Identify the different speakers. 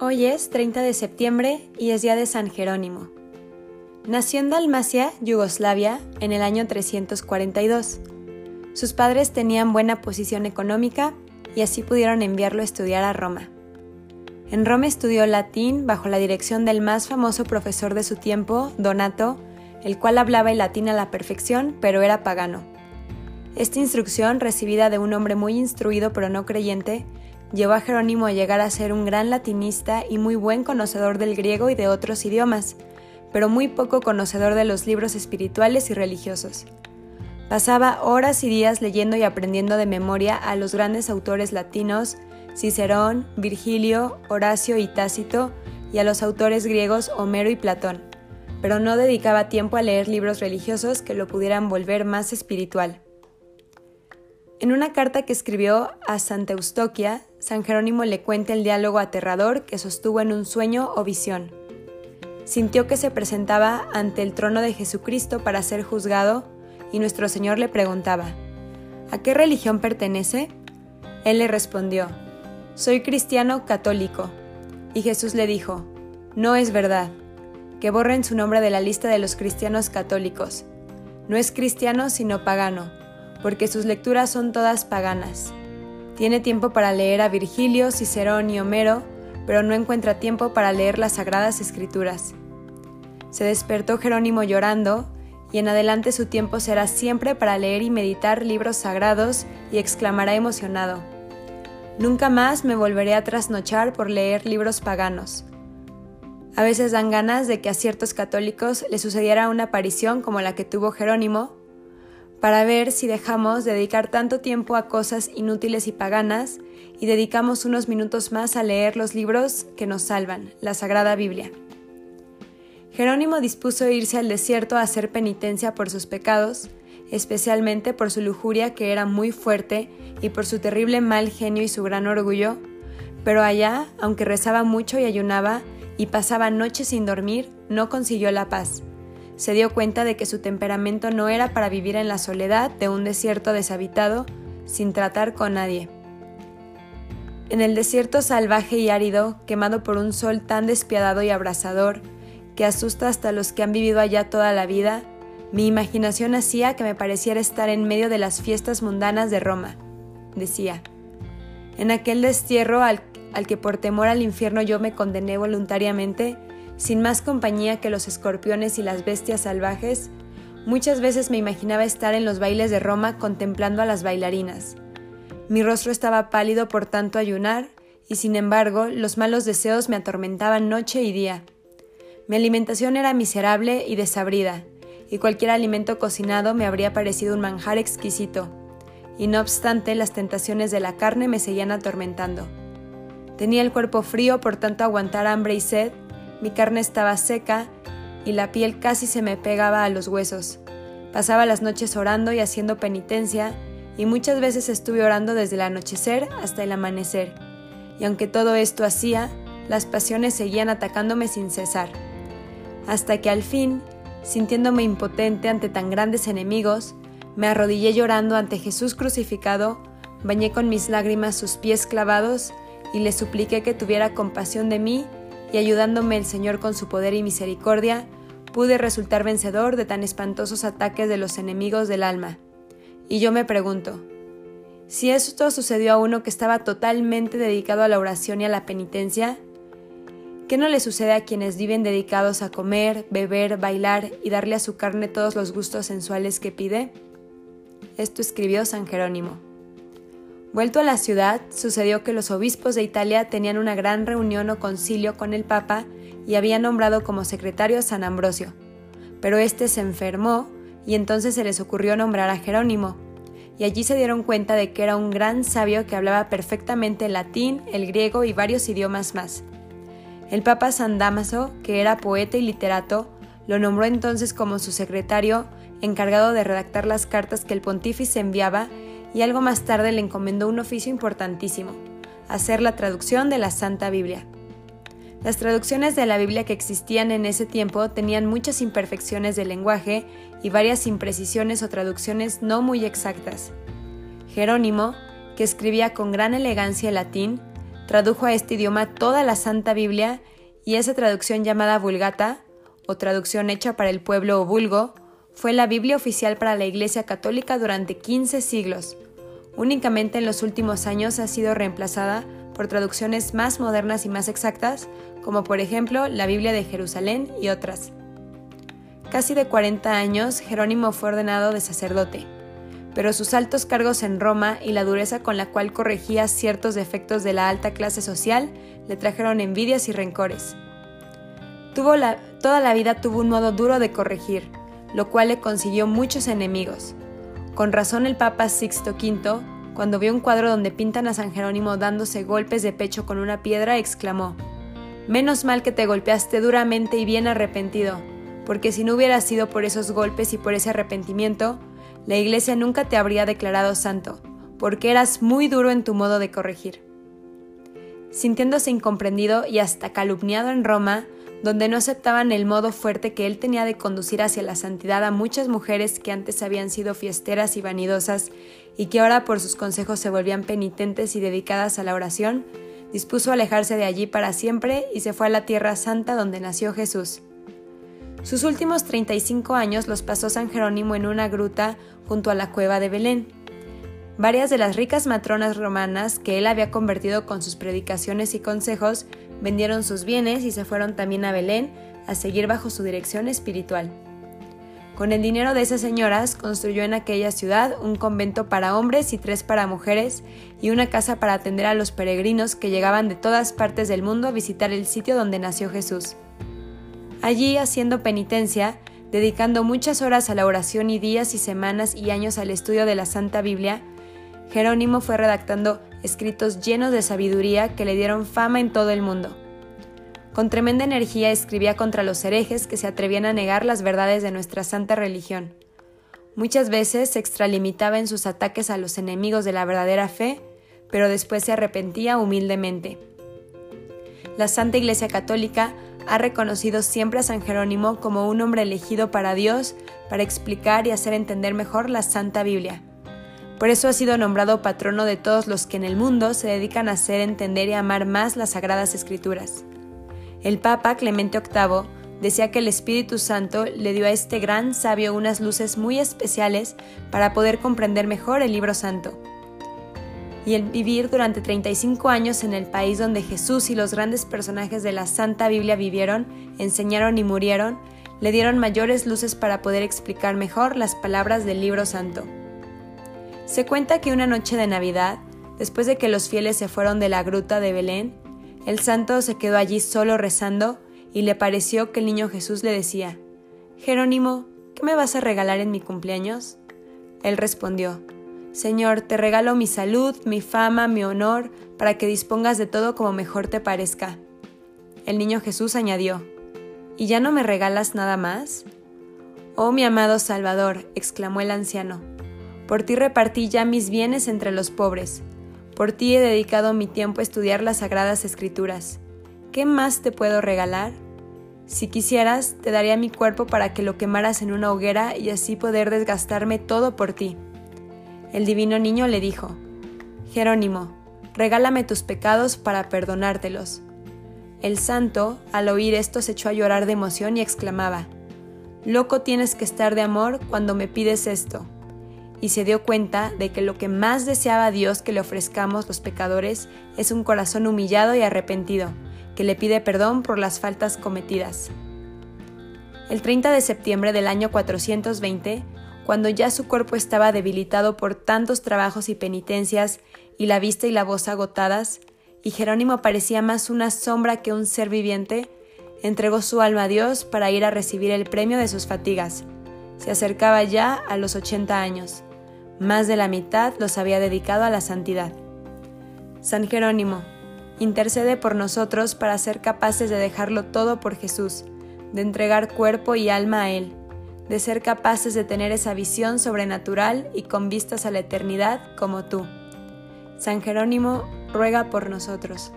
Speaker 1: Hoy es 30 de septiembre y es día de San Jerónimo. Nació en Dalmacia, Yugoslavia, en el año 342. Sus padres tenían buena posición económica y así pudieron enviarlo a estudiar a Roma. En Roma estudió latín bajo la dirección del más famoso profesor de su tiempo, Donato, el cual hablaba el latín a la perfección, pero era pagano. Esta instrucción, recibida de un hombre muy instruido pero no creyente, llevó a Jerónimo a llegar a ser un gran latinista y muy buen conocedor del griego y de otros idiomas, pero muy poco conocedor de los libros espirituales y religiosos. Pasaba horas y días leyendo y aprendiendo de memoria a los grandes autores latinos, Cicerón, Virgilio, Horacio y Tácito, y a los autores griegos Homero y Platón, pero no dedicaba tiempo a leer libros religiosos que lo pudieran volver más espiritual. En una carta que escribió a Santa Eustoquia, San Jerónimo le cuenta el diálogo aterrador que sostuvo en un sueño o visión. Sintió que se presentaba ante el trono de Jesucristo para ser juzgado y nuestro Señor le preguntaba, ¿A qué religión pertenece? Él le respondió, Soy cristiano católico. Y Jesús le dijo, No es verdad, que borren su nombre de la lista de los cristianos católicos. No es cristiano sino pagano porque sus lecturas son todas paganas. Tiene tiempo para leer a Virgilio, Cicerón y Homero, pero no encuentra tiempo para leer las sagradas escrituras. Se despertó Jerónimo llorando, y en adelante su tiempo será siempre para leer y meditar libros sagrados, y exclamará emocionado, Nunca más me volveré a trasnochar por leer libros paganos. A veces dan ganas de que a ciertos católicos les sucediera una aparición como la que tuvo Jerónimo, para ver si dejamos de dedicar tanto tiempo a cosas inútiles y paganas y dedicamos unos minutos más a leer los libros que nos salvan, la Sagrada Biblia. Jerónimo dispuso irse al desierto a hacer penitencia por sus pecados, especialmente por su lujuria que era muy fuerte y por su terrible mal genio y su gran orgullo, pero allá, aunque rezaba mucho y ayunaba y pasaba noches sin dormir, no consiguió la paz se dio cuenta de que su temperamento no era para vivir en la soledad de un desierto deshabitado sin tratar con nadie. En el desierto salvaje y árido, quemado por un sol tan despiadado y abrasador, que asusta hasta los que han vivido allá toda la vida, mi imaginación hacía que me pareciera estar en medio de las fiestas mundanas de Roma, decía. En aquel destierro al, al que por temor al infierno yo me condené voluntariamente, sin más compañía que los escorpiones y las bestias salvajes, muchas veces me imaginaba estar en los bailes de Roma contemplando a las bailarinas. Mi rostro estaba pálido por tanto ayunar, y sin embargo los malos deseos me atormentaban noche y día. Mi alimentación era miserable y desabrida, y cualquier alimento cocinado me habría parecido un manjar exquisito, y no obstante las tentaciones de la carne me seguían atormentando. Tenía el cuerpo frío por tanto aguantar hambre y sed, mi carne estaba seca y la piel casi se me pegaba a los huesos. Pasaba las noches orando y haciendo penitencia, y muchas veces estuve orando desde el anochecer hasta el amanecer. Y aunque todo esto hacía, las pasiones seguían atacándome sin cesar. Hasta que al fin, sintiéndome impotente ante tan grandes enemigos, me arrodillé llorando ante Jesús crucificado, bañé con mis lágrimas sus pies clavados y le supliqué que tuviera compasión de mí y ayudándome el Señor con su poder y misericordia, pude resultar vencedor de tan espantosos ataques de los enemigos del alma. Y yo me pregunto, si esto sucedió a uno que estaba totalmente dedicado a la oración y a la penitencia, ¿qué no le sucede a quienes viven dedicados a comer, beber, bailar y darle a su carne todos los gustos sensuales que pide? Esto escribió San Jerónimo. Vuelto a la ciudad, sucedió que los obispos de Italia tenían una gran reunión o concilio con el Papa y habían nombrado como secretario a San Ambrosio. Pero éste se enfermó y entonces se les ocurrió nombrar a Jerónimo, y allí se dieron cuenta de que era un gran sabio que hablaba perfectamente el latín, el griego y varios idiomas más. El Papa San Damaso, que era poeta y literato, lo nombró entonces como su secretario encargado de redactar las cartas que el pontífice enviaba y algo más tarde le encomendó un oficio importantísimo, hacer la traducción de la Santa Biblia. Las traducciones de la Biblia que existían en ese tiempo tenían muchas imperfecciones de lenguaje y varias imprecisiones o traducciones no muy exactas. Jerónimo, que escribía con gran elegancia el latín, tradujo a este idioma toda la Santa Biblia y esa traducción llamada Vulgata, o traducción hecha para el pueblo o vulgo, fue la Biblia oficial para la Iglesia Católica durante 15 siglos. Únicamente en los últimos años ha sido reemplazada por traducciones más modernas y más exactas, como por ejemplo la Biblia de Jerusalén y otras. Casi de 40 años, Jerónimo fue ordenado de sacerdote, pero sus altos cargos en Roma y la dureza con la cual corregía ciertos defectos de la alta clase social le trajeron envidias y rencores. Toda la vida tuvo un modo duro de corregir, lo cual le consiguió muchos enemigos. Con razón el Papa Sixto V, cuando vio un cuadro donde pintan a San Jerónimo dándose golpes de pecho con una piedra, exclamó, Menos mal que te golpeaste duramente y bien arrepentido, porque si no hubiera sido por esos golpes y por ese arrepentimiento, la Iglesia nunca te habría declarado santo, porque eras muy duro en tu modo de corregir. Sintiéndose incomprendido y hasta calumniado en Roma, donde no aceptaban el modo fuerte que él tenía de conducir hacia la santidad a muchas mujeres que antes habían sido fiesteras y vanidosas y que ahora por sus consejos se volvían penitentes y dedicadas a la oración, dispuso alejarse de allí para siempre y se fue a la tierra santa donde nació Jesús. Sus últimos 35 años los pasó San Jerónimo en una gruta junto a la cueva de Belén. Varias de las ricas matronas romanas que él había convertido con sus predicaciones y consejos vendieron sus bienes y se fueron también a Belén a seguir bajo su dirección espiritual. Con el dinero de esas señoras construyó en aquella ciudad un convento para hombres y tres para mujeres y una casa para atender a los peregrinos que llegaban de todas partes del mundo a visitar el sitio donde nació Jesús. Allí, haciendo penitencia, dedicando muchas horas a la oración y días y semanas y años al estudio de la Santa Biblia, Jerónimo fue redactando escritos llenos de sabiduría que le dieron fama en todo el mundo. Con tremenda energía escribía contra los herejes que se atrevían a negar las verdades de nuestra santa religión. Muchas veces se extralimitaba en sus ataques a los enemigos de la verdadera fe, pero después se arrepentía humildemente. La Santa Iglesia Católica ha reconocido siempre a San Jerónimo como un hombre elegido para Dios para explicar y hacer entender mejor la Santa Biblia. Por eso ha sido nombrado patrono de todos los que en el mundo se dedican a hacer entender y amar más las Sagradas Escrituras. El Papa Clemente VIII decía que el Espíritu Santo le dio a este gran sabio unas luces muy especiales para poder comprender mejor el libro santo y el vivir durante 35 años en el país donde Jesús y los grandes personajes de la Santa Biblia vivieron, enseñaron y murieron, le dieron mayores luces para poder explicar mejor las palabras del libro santo. Se cuenta que una noche de Navidad, después de que los fieles se fueron de la gruta de Belén, el santo se quedó allí solo rezando y le pareció que el niño Jesús le decía, Jerónimo, ¿qué me vas a regalar en mi cumpleaños? Él respondió, Señor, te regalo mi salud, mi fama, mi honor, para que dispongas de todo como mejor te parezca. El niño Jesús añadió, ¿Y ya no me regalas nada más? Oh mi amado Salvador, exclamó el anciano, por ti repartí ya mis bienes entre los pobres, por ti he dedicado mi tiempo a estudiar las sagradas escrituras. ¿Qué más te puedo regalar? Si quisieras, te daría mi cuerpo para que lo quemaras en una hoguera y así poder desgastarme todo por ti. El divino niño le dijo, Jerónimo, regálame tus pecados para perdonártelos. El santo, al oír esto, se echó a llorar de emoción y exclamaba, Loco tienes que estar de amor cuando me pides esto. Y se dio cuenta de que lo que más deseaba Dios que le ofrezcamos los pecadores es un corazón humillado y arrepentido, que le pide perdón por las faltas cometidas. El 30 de septiembre del año 420, cuando ya su cuerpo estaba debilitado por tantos trabajos y penitencias y la vista y la voz agotadas, y Jerónimo parecía más una sombra que un ser viviente, entregó su alma a Dios para ir a recibir el premio de sus fatigas. Se acercaba ya a los 80 años. Más de la mitad los había dedicado a la santidad. San Jerónimo, intercede por nosotros para ser capaces de dejarlo todo por Jesús, de entregar cuerpo y alma a Él, de ser capaces de tener esa visión sobrenatural y con vistas a la eternidad como tú. San Jerónimo ruega por nosotros.